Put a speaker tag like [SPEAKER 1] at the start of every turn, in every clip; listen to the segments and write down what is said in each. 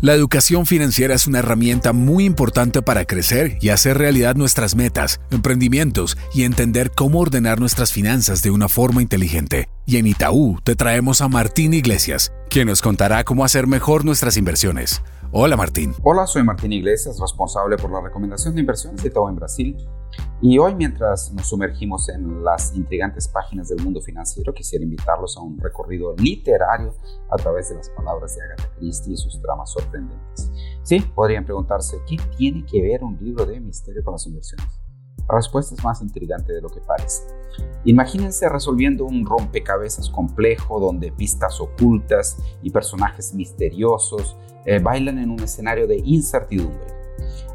[SPEAKER 1] La educación financiera es una herramienta muy importante para crecer y hacer realidad nuestras metas, emprendimientos y entender cómo ordenar nuestras finanzas de una forma inteligente. Y en Itaú te traemos a Martín Iglesias, quien nos contará cómo hacer mejor nuestras inversiones. Hola Martín.
[SPEAKER 2] Hola, soy Martín Iglesias, responsable por la recomendación de inversiones de Itaú en Brasil. Y hoy, mientras nos sumergimos en las intrigantes páginas del mundo financiero, quisiera invitarlos a un recorrido literario a través de las palabras de Agatha Christie y sus dramas sorprendentes. Sí, podrían preguntarse, ¿qué tiene que ver un libro de misterio con las inversiones? La respuesta es más intrigante de lo que parece. Imagínense resolviendo un rompecabezas complejo donde pistas ocultas y personajes misteriosos eh, bailan en un escenario de incertidumbre.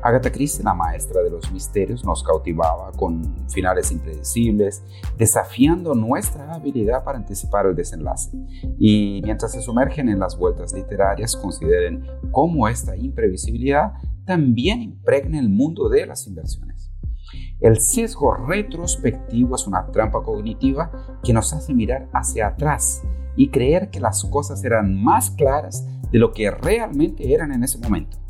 [SPEAKER 2] Agatha Christie, la maestra de los misterios, nos cautivaba con finales impredecibles, desafiando nuestra habilidad para anticipar el desenlace. Y mientras se sumergen en las vueltas literarias, consideren cómo esta imprevisibilidad también impregna el mundo de las inversiones. El sesgo retrospectivo es una trampa cognitiva que nos hace mirar hacia atrás y creer que las cosas eran más claras de lo que realmente eran en ese momento.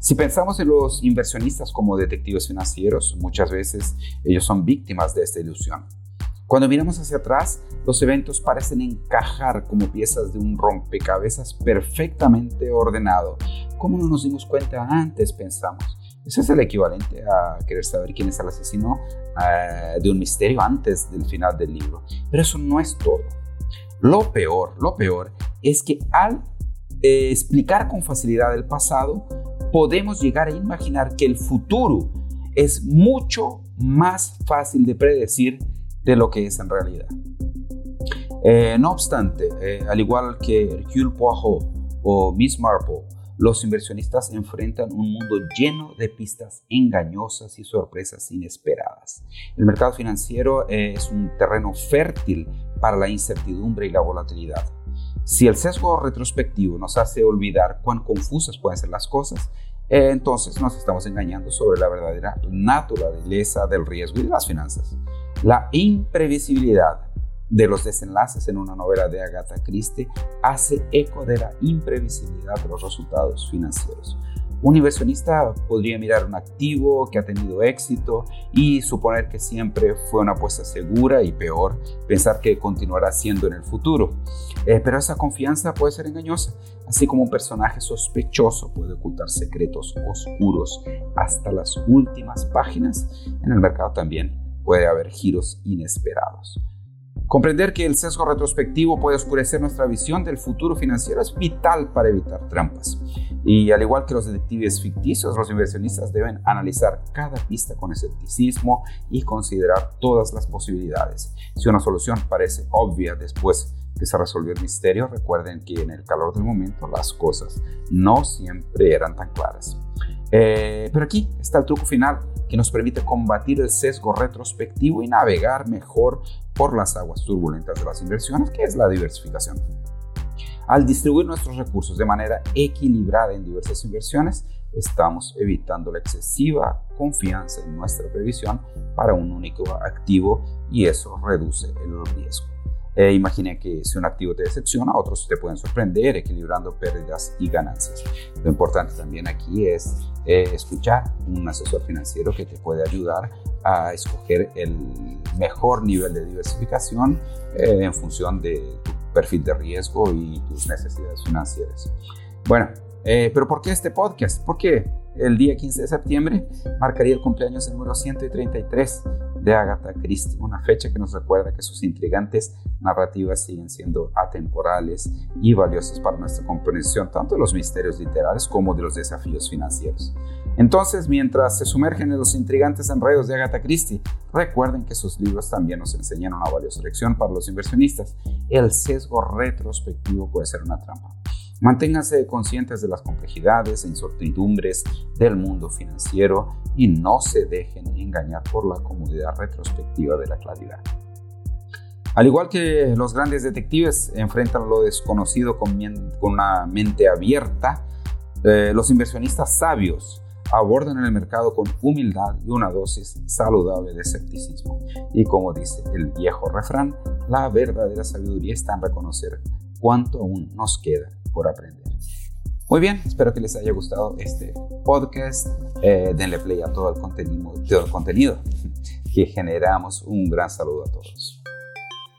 [SPEAKER 2] Si pensamos en los inversionistas como detectives financieros, muchas veces ellos son víctimas de esta ilusión. Cuando miramos hacia atrás, los eventos parecen encajar como piezas de un rompecabezas perfectamente ordenado. ¿Cómo no nos dimos cuenta antes? Pensamos. Eso es el equivalente a querer saber quién es el asesino uh, de un misterio antes del final del libro. Pero eso no es todo. Lo peor, lo peor es que al eh, explicar con facilidad el pasado, podemos llegar a imaginar que el futuro es mucho más fácil de predecir de lo que es en realidad. Eh, no obstante, eh, al igual que Hercule Poirot o Miss Marple, los inversionistas enfrentan un mundo lleno de pistas engañosas y sorpresas inesperadas. El mercado financiero eh, es un terreno fértil para la incertidumbre y la volatilidad. Si el sesgo retrospectivo nos hace olvidar cuán confusas pueden ser las cosas, entonces nos estamos engañando sobre la verdadera naturaleza del riesgo y de las finanzas. La imprevisibilidad de los desenlaces en una novela de Agatha Christie hace eco de la imprevisibilidad de los resultados financieros. Un inversionista podría mirar un activo que ha tenido éxito y suponer que siempre fue una apuesta segura y peor, pensar que continuará siendo en el futuro. Eh, pero esa confianza puede ser engañosa, así como un personaje sospechoso puede ocultar secretos oscuros hasta las últimas páginas. En el mercado también puede haber giros inesperados. Comprender que el sesgo retrospectivo puede oscurecer nuestra visión del futuro financiero es vital para evitar trampas. Y al igual que los detectives ficticios, los inversionistas deben analizar cada pista con escepticismo y considerar todas las posibilidades. Si una solución parece obvia después que se resolvió el misterio, recuerden que en el calor del momento las cosas no siempre eran tan claras. Eh, pero aquí está el truco final que nos permite combatir el sesgo retrospectivo y navegar mejor por las aguas turbulentas de las inversiones, que es la diversificación. Al distribuir nuestros recursos de manera equilibrada en diversas inversiones, estamos evitando la excesiva confianza en nuestra previsión para un único activo y eso reduce el riesgo. Eh, imagine que si un activo te decepciona, otros te pueden sorprender equilibrando pérdidas y ganancias. Lo importante también aquí es eh, escuchar un asesor financiero que te puede ayudar a escoger el mejor nivel de diversificación eh, en función de tu perfil de riesgo y tus necesidades financieras. Bueno, eh, pero ¿por qué este podcast? Porque el día 15 de septiembre marcaría el cumpleaños número 133 de Agatha Christie, una fecha que nos recuerda que sus intrigantes narrativas siguen siendo atemporales y valiosas para nuestra comprensión tanto de los misterios literarios como de los desafíos financieros. Entonces, mientras se sumergen en los intrigantes enredos de Agatha Christie, recuerden que sus libros también nos enseñan una valiosa lección para los inversionistas. El sesgo retrospectivo puede ser una trampa. Manténganse conscientes de las complejidades e incertidumbres del mundo financiero y no se dejen engañar por la comodidad retrospectiva de la claridad. Al igual que los grandes detectives enfrentan lo desconocido con, una mente abierta, eh, los inversionistas sabios abordan el mercado con humildad y una dosis saludable de escepticismo. Y como dice el viejo refrán, la verdadera sabiduría está en reconocer cuánto aún nos queda por aprender. Muy bien, espero que les haya gustado este podcast. Eh, denle play a todo el contenido, todo el contenido que generamos. Un gran saludo a todos.